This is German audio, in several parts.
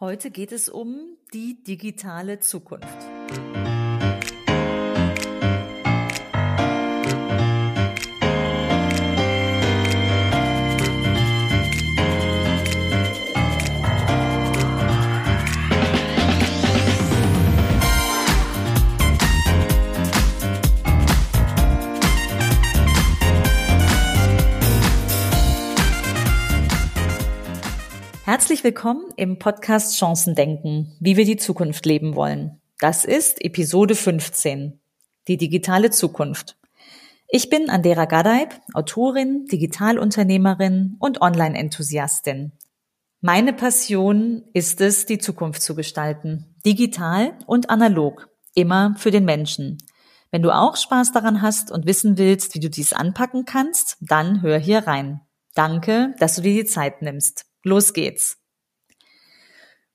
Heute geht es um die digitale Zukunft. Herzlich willkommen im Podcast Chancen denken, wie wir die Zukunft leben wollen. Das ist Episode 15, die digitale Zukunft. Ich bin Andera Gadeib, Autorin, Digitalunternehmerin und Online-Enthusiastin. Meine Passion ist es, die Zukunft zu gestalten, digital und analog, immer für den Menschen. Wenn du auch Spaß daran hast und wissen willst, wie du dies anpacken kannst, dann hör hier rein. Danke, dass du dir die Zeit nimmst. Los geht's.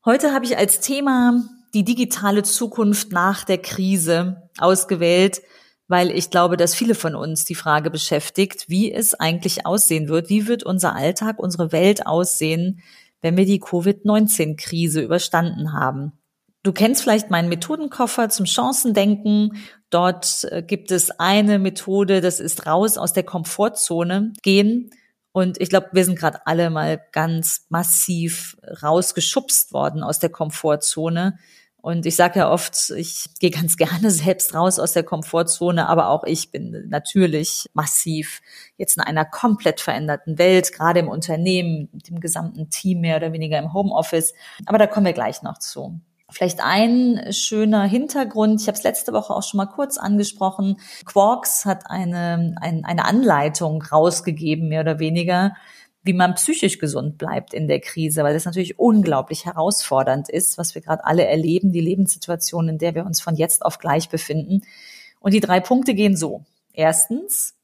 Heute habe ich als Thema die digitale Zukunft nach der Krise ausgewählt, weil ich glaube, dass viele von uns die Frage beschäftigt, wie es eigentlich aussehen wird, wie wird unser Alltag, unsere Welt aussehen, wenn wir die Covid-19-Krise überstanden haben. Du kennst vielleicht meinen Methodenkoffer zum Chancendenken. Dort äh, gibt es eine Methode, das ist raus aus der Komfortzone gehen und ich glaube, wir sind gerade alle mal ganz massiv rausgeschubst worden aus der Komfortzone. Und ich sage ja oft, ich gehe ganz gerne selbst raus aus der Komfortzone, aber auch ich bin natürlich massiv jetzt in einer komplett veränderten Welt, gerade im Unternehmen, mit dem gesamten Team mehr oder weniger im Homeoffice. Aber da kommen wir gleich noch zu. Vielleicht ein schöner Hintergrund, ich habe es letzte Woche auch schon mal kurz angesprochen. Quarks hat eine, ein, eine Anleitung rausgegeben, mehr oder weniger, wie man psychisch gesund bleibt in der Krise, weil das natürlich unglaublich herausfordernd ist, was wir gerade alle erleben, die Lebenssituation, in der wir uns von jetzt auf gleich befinden. Und die drei Punkte gehen so. Erstens,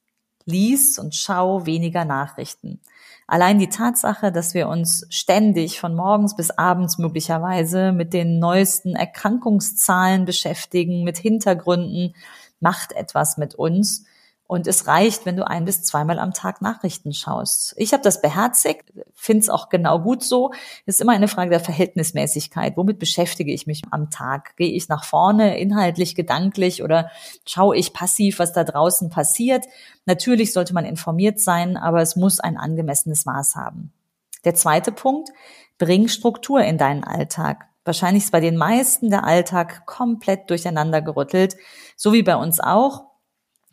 lies und schau weniger Nachrichten. Allein die Tatsache, dass wir uns ständig von morgens bis abends möglicherweise mit den neuesten Erkrankungszahlen beschäftigen, mit Hintergründen, macht etwas mit uns. Und es reicht, wenn du ein bis zweimal am Tag Nachrichten schaust. Ich habe das beherzigt, finde es auch genau gut so. Es ist immer eine Frage der Verhältnismäßigkeit. Womit beschäftige ich mich am Tag? Gehe ich nach vorne, inhaltlich, gedanklich oder schaue ich passiv, was da draußen passiert? Natürlich sollte man informiert sein, aber es muss ein angemessenes Maß haben. Der zweite Punkt, bring Struktur in deinen Alltag. Wahrscheinlich ist bei den meisten der Alltag komplett durcheinander gerüttelt, so wie bei uns auch.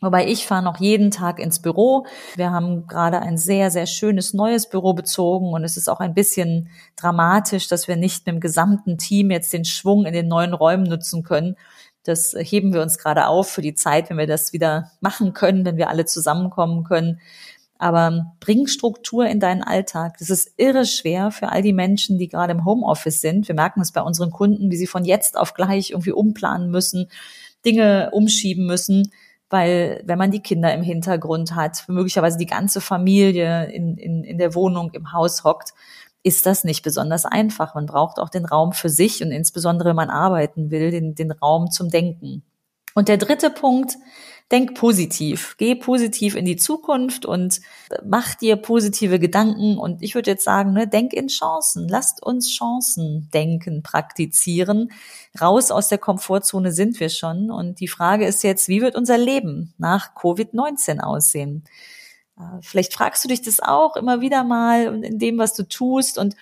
Wobei ich fahre noch jeden Tag ins Büro. Wir haben gerade ein sehr, sehr schönes neues Büro bezogen und es ist auch ein bisschen dramatisch, dass wir nicht mit dem gesamten Team jetzt den Schwung in den neuen Räumen nutzen können. Das heben wir uns gerade auf für die Zeit, wenn wir das wieder machen können, wenn wir alle zusammenkommen können. Aber bring Struktur in deinen Alltag. Das ist irre schwer für all die Menschen, die gerade im Homeoffice sind. Wir merken es bei unseren Kunden, wie sie von jetzt auf gleich irgendwie umplanen müssen, Dinge umschieben müssen weil wenn man die Kinder im Hintergrund hat, möglicherweise die ganze Familie in, in, in der Wohnung, im Haus hockt, ist das nicht besonders einfach. Man braucht auch den Raum für sich und insbesondere, wenn man arbeiten will, den, den Raum zum Denken. Und der dritte Punkt, denk positiv, geh positiv in die Zukunft und mach dir positive Gedanken. Und ich würde jetzt sagen, ne, denk in Chancen. Lasst uns Chancen denken, praktizieren. Raus aus der Komfortzone sind wir schon. Und die Frage ist jetzt, wie wird unser Leben nach Covid-19 aussehen? Äh, vielleicht fragst du dich das auch immer wieder mal in dem, was du tust. Und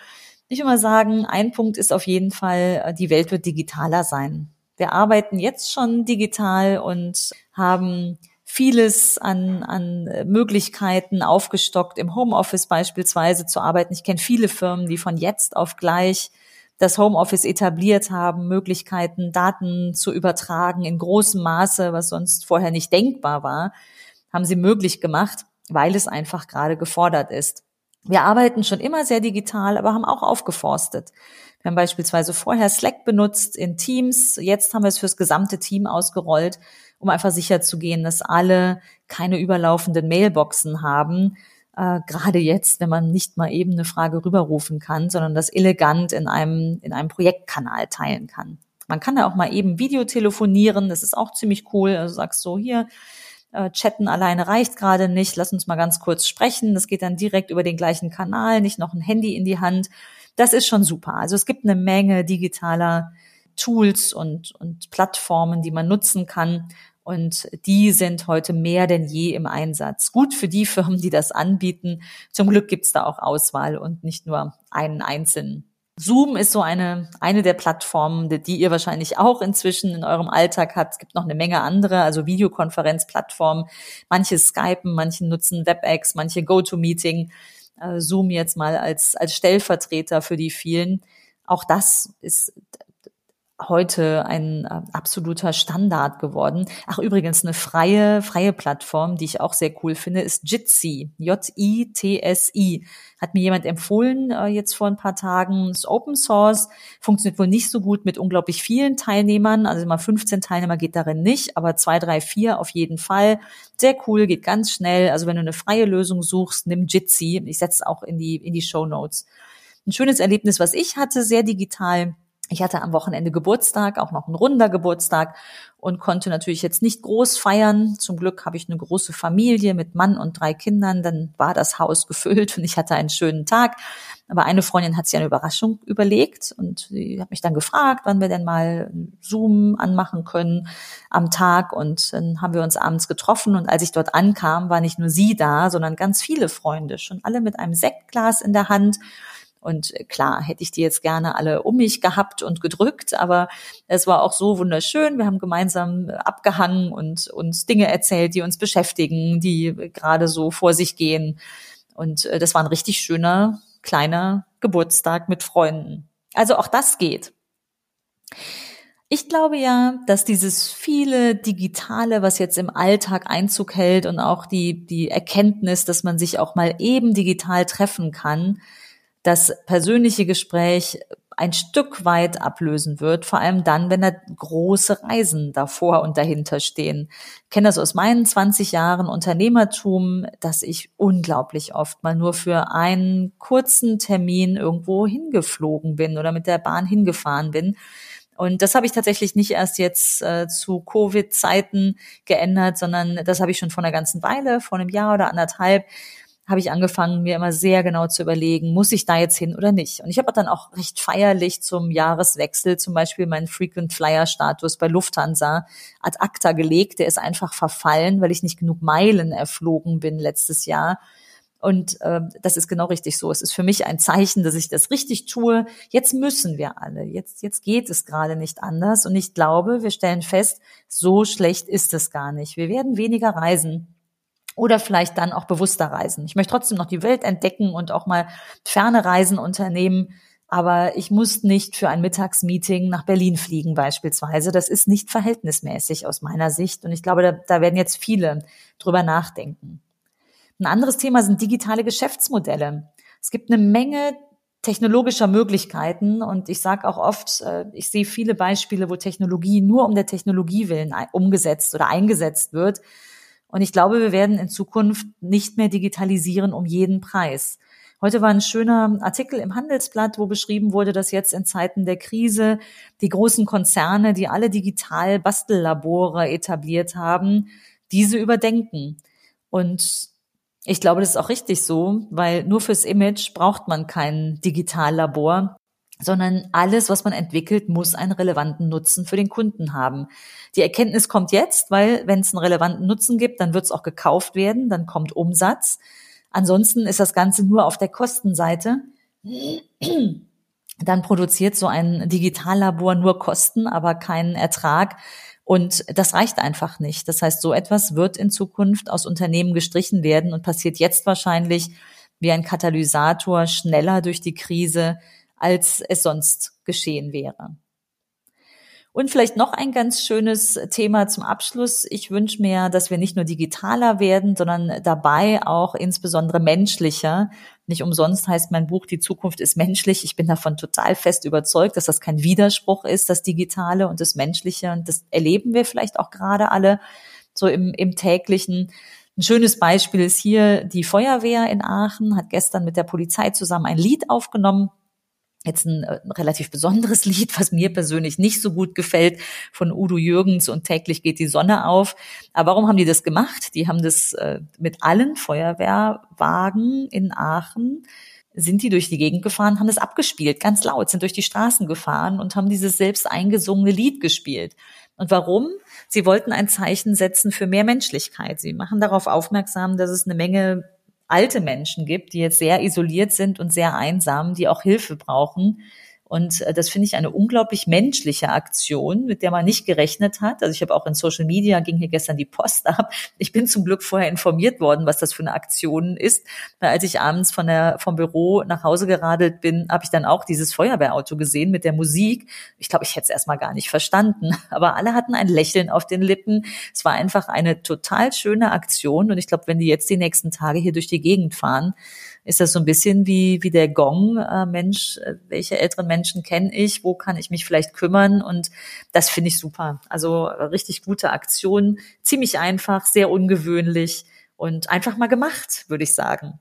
ich will mal sagen, ein Punkt ist auf jeden Fall, äh, die Welt wird digitaler sein. Wir arbeiten jetzt schon digital und haben vieles an, an Möglichkeiten aufgestockt, im Homeoffice beispielsweise zu arbeiten. Ich kenne viele Firmen, die von jetzt auf gleich das Homeoffice etabliert haben, Möglichkeiten, Daten zu übertragen in großem Maße, was sonst vorher nicht denkbar war, haben sie möglich gemacht, weil es einfach gerade gefordert ist. Wir arbeiten schon immer sehr digital, aber haben auch aufgeforstet. Wir haben beispielsweise vorher Slack benutzt in Teams. Jetzt haben wir es fürs gesamte Team ausgerollt, um einfach sicherzugehen, dass alle keine überlaufenden Mailboxen haben. Äh, gerade jetzt, wenn man nicht mal eben eine Frage rüberrufen kann, sondern das elegant in einem, in einem Projektkanal teilen kann. Man kann da auch mal eben Videotelefonieren, das ist auch ziemlich cool. Also sagst so, hier, äh, chatten alleine reicht gerade nicht, lass uns mal ganz kurz sprechen. Das geht dann direkt über den gleichen Kanal, nicht noch ein Handy in die Hand. Das ist schon super. Also es gibt eine Menge digitaler Tools und, und Plattformen, die man nutzen kann. Und die sind heute mehr denn je im Einsatz. Gut für die Firmen, die das anbieten. Zum Glück gibt's da auch Auswahl und nicht nur einen einzelnen. Zoom ist so eine, eine der Plattformen, die ihr wahrscheinlich auch inzwischen in eurem Alltag habt. Es gibt noch eine Menge andere, also Videokonferenzplattformen. Manche Skypen, manche nutzen WebEx, manche GoToMeeting. Äh, Zoom jetzt mal als, als Stellvertreter für die vielen. Auch das ist heute ein äh, absoluter Standard geworden. Ach, übrigens, eine freie, freie Plattform, die ich auch sehr cool finde, ist Jitsi. J-I-T-S-I. Hat mir jemand empfohlen, äh, jetzt vor ein paar Tagen. Ist Open Source, funktioniert wohl nicht so gut mit unglaublich vielen Teilnehmern. Also mal 15 Teilnehmer geht darin nicht, aber zwei, drei, vier auf jeden Fall. Sehr cool, geht ganz schnell. Also wenn du eine freie Lösung suchst, nimm Jitsi. Ich setze auch in die, in die Show Notes. Ein schönes Erlebnis, was ich hatte, sehr digital ich hatte am Wochenende Geburtstag, auch noch ein runder Geburtstag und konnte natürlich jetzt nicht groß feiern. Zum Glück habe ich eine große Familie mit Mann und drei Kindern. Dann war das Haus gefüllt und ich hatte einen schönen Tag. Aber eine Freundin hat sich eine Überraschung überlegt und sie hat mich dann gefragt, wann wir denn mal Zoom anmachen können am Tag. Und dann haben wir uns abends getroffen und als ich dort ankam, war nicht nur sie da, sondern ganz viele Freunde, schon alle mit einem Sektglas in der Hand und klar, hätte ich die jetzt gerne alle um mich gehabt und gedrückt, aber es war auch so wunderschön. Wir haben gemeinsam abgehangen und uns Dinge erzählt, die uns beschäftigen, die gerade so vor sich gehen. Und äh, das war ein richtig schöner, kleiner Geburtstag mit Freunden. Also auch das geht. Ich glaube ja, dass dieses viele Digitale, was jetzt im Alltag Einzug hält und auch die, die Erkenntnis, dass man sich auch mal eben digital treffen kann, das persönliche Gespräch ein Stück weit ablösen wird, vor allem dann, wenn da große Reisen davor und dahinter stehen. Ich kenne das aus meinen 20 Jahren Unternehmertum, dass ich unglaublich oft mal nur für einen kurzen Termin irgendwo hingeflogen bin oder mit der Bahn hingefahren bin. Und das habe ich tatsächlich nicht erst jetzt äh, zu Covid-Zeiten geändert, sondern das habe ich schon vor einer ganzen Weile, vor einem Jahr oder anderthalb habe ich angefangen, mir immer sehr genau zu überlegen, muss ich da jetzt hin oder nicht? Und ich habe dann auch recht feierlich zum Jahreswechsel zum Beispiel meinen Frequent Flyer Status bei Lufthansa ad acta gelegt. Der ist einfach verfallen, weil ich nicht genug Meilen erflogen bin letztes Jahr. Und äh, das ist genau richtig so. Es ist für mich ein Zeichen, dass ich das richtig tue. Jetzt müssen wir alle. Jetzt, jetzt geht es gerade nicht anders. Und ich glaube, wir stellen fest, so schlecht ist es gar nicht. Wir werden weniger reisen oder vielleicht dann auch bewusster reisen. Ich möchte trotzdem noch die Welt entdecken und auch mal ferne Reisen unternehmen. Aber ich muss nicht für ein Mittagsmeeting nach Berlin fliegen beispielsweise. Das ist nicht verhältnismäßig aus meiner Sicht. Und ich glaube, da, da werden jetzt viele drüber nachdenken. Ein anderes Thema sind digitale Geschäftsmodelle. Es gibt eine Menge technologischer Möglichkeiten und ich sage auch oft, äh, ich sehe viele Beispiele, wo Technologie nur um der Technologie willen umgesetzt oder eingesetzt wird und ich glaube, wir werden in Zukunft nicht mehr digitalisieren um jeden Preis. Heute war ein schöner Artikel im Handelsblatt, wo beschrieben wurde, dass jetzt in Zeiten der Krise die großen Konzerne, die alle digital Bastellabore etabliert haben, diese überdenken. Und ich glaube, das ist auch richtig so, weil nur fürs Image braucht man kein Digitallabor sondern alles, was man entwickelt, muss einen relevanten Nutzen für den Kunden haben. Die Erkenntnis kommt jetzt, weil wenn es einen relevanten Nutzen gibt, dann wird es auch gekauft werden, dann kommt Umsatz. Ansonsten ist das Ganze nur auf der Kostenseite. Dann produziert so ein Digitallabor nur Kosten, aber keinen Ertrag. Und das reicht einfach nicht. Das heißt, so etwas wird in Zukunft aus Unternehmen gestrichen werden und passiert jetzt wahrscheinlich wie ein Katalysator schneller durch die Krise, als es sonst geschehen wäre. Und vielleicht noch ein ganz schönes Thema zum Abschluss. Ich wünsche mir, dass wir nicht nur digitaler werden, sondern dabei auch insbesondere menschlicher. Nicht umsonst heißt mein Buch Die Zukunft ist menschlich. Ich bin davon total fest überzeugt, dass das kein Widerspruch ist, das Digitale und das Menschliche. Und das erleben wir vielleicht auch gerade alle so im, im täglichen. Ein schönes Beispiel ist hier die Feuerwehr in Aachen, hat gestern mit der Polizei zusammen ein Lied aufgenommen jetzt ein, ein, äh, relativ besonderes Lied, was mir persönlich nicht so gut gefällt, von Udo Jürgens und täglich geht die Sonne auf. Aber warum haben die das gemacht? Die haben das äh, mit allen Feuerwehrwagen in Aachen sind die durch die Gegend gefahren, haben es abgespielt, ganz laut, sind durch die Straßen gefahren und haben dieses selbst eingesungene Lied gespielt. Und warum? Sie wollten ein Zeichen setzen für mehr Menschlichkeit. Sie machen darauf aufmerksam, dass es eine Menge alte Menschen gibt, die jetzt sehr isoliert sind und sehr einsam, die auch Hilfe brauchen und äh, das finde ich eine unglaublich menschliche Aktion, mit der man nicht gerechnet hat. Also ich habe auch in Social Media ging hier gestern die Post ab. Ich bin zum Glück vorher informiert worden, was das für eine Aktion ist. Weil als ich abends von der, vom Büro nach Hause geradelt bin, habe ich dann auch dieses Feuerwehrauto gesehen mit der Musik. Ich glaube, ich hätte es erstmal gar nicht verstanden. Aber alle hatten ein Lächeln auf den Lippen. Es war einfach eine total schöne Aktion. Und ich glaube, wenn die jetzt die nächsten Tage hier durch die Gegend fahren, ist das so ein bisschen wie, wie der Gong, äh, Mensch, äh, welche älteren Menschen kenne ich, wo kann ich mich vielleicht kümmern und das finde ich super. Also äh, richtig gute Aktion, ziemlich einfach, sehr ungewöhnlich und einfach mal gemacht, würde ich sagen.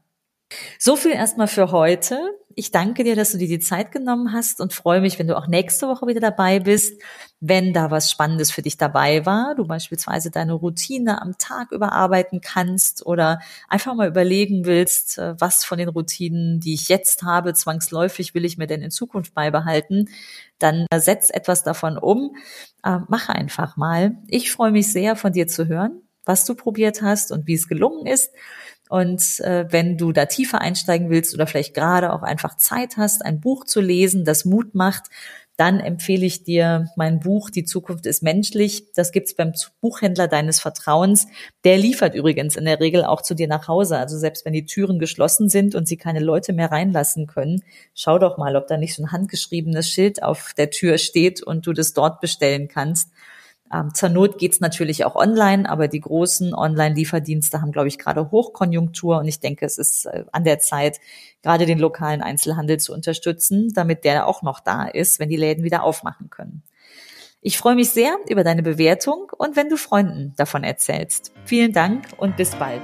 So viel erstmal für heute. Ich danke dir, dass du dir die Zeit genommen hast und freue mich, wenn du auch nächste Woche wieder dabei bist, wenn da was Spannendes für dich dabei war, du beispielsweise deine Routine am Tag überarbeiten kannst oder einfach mal überlegen willst, äh, was von den Routinen, die ich jetzt habe, zwangsläufig will ich mir denn in Zukunft beibehalten, dann setz etwas davon um, äh, mach einfach mal. Ich freue mich sehr, von dir zu hören, was du probiert hast und wie es gelungen ist. Und äh, wenn du da tiefer einsteigen willst oder vielleicht gerade auch einfach Zeit hast, ein Buch zu lesen, das Mut macht, dann empfehle ich dir mein Buch Die Zukunft ist menschlich. Das gibt's beim Buchhändler deines Vertrauens. Der liefert übrigens in der Regel auch zu dir nach Hause. Also selbst wenn die Türen geschlossen sind und sie keine Leute mehr reinlassen können, schau doch mal, ob da nicht so ein handgeschriebenes Schild auf der Tür steht und du das dort bestellen kannst. Ähm, zur Not geht's natürlich auch online, aber die großen Online-Lieferdienste haben, glaube ich, gerade Hochkonjunktur und ich denke, es ist äh, an der Zeit, gerade den lokalen Einzelhandel zu unterstützen, damit der auch noch da ist, wenn die Läden wieder aufmachen können. Ich freue mich sehr über deine Bewertung und wenn du Freunden davon erzählst. Vielen Dank und bis bald.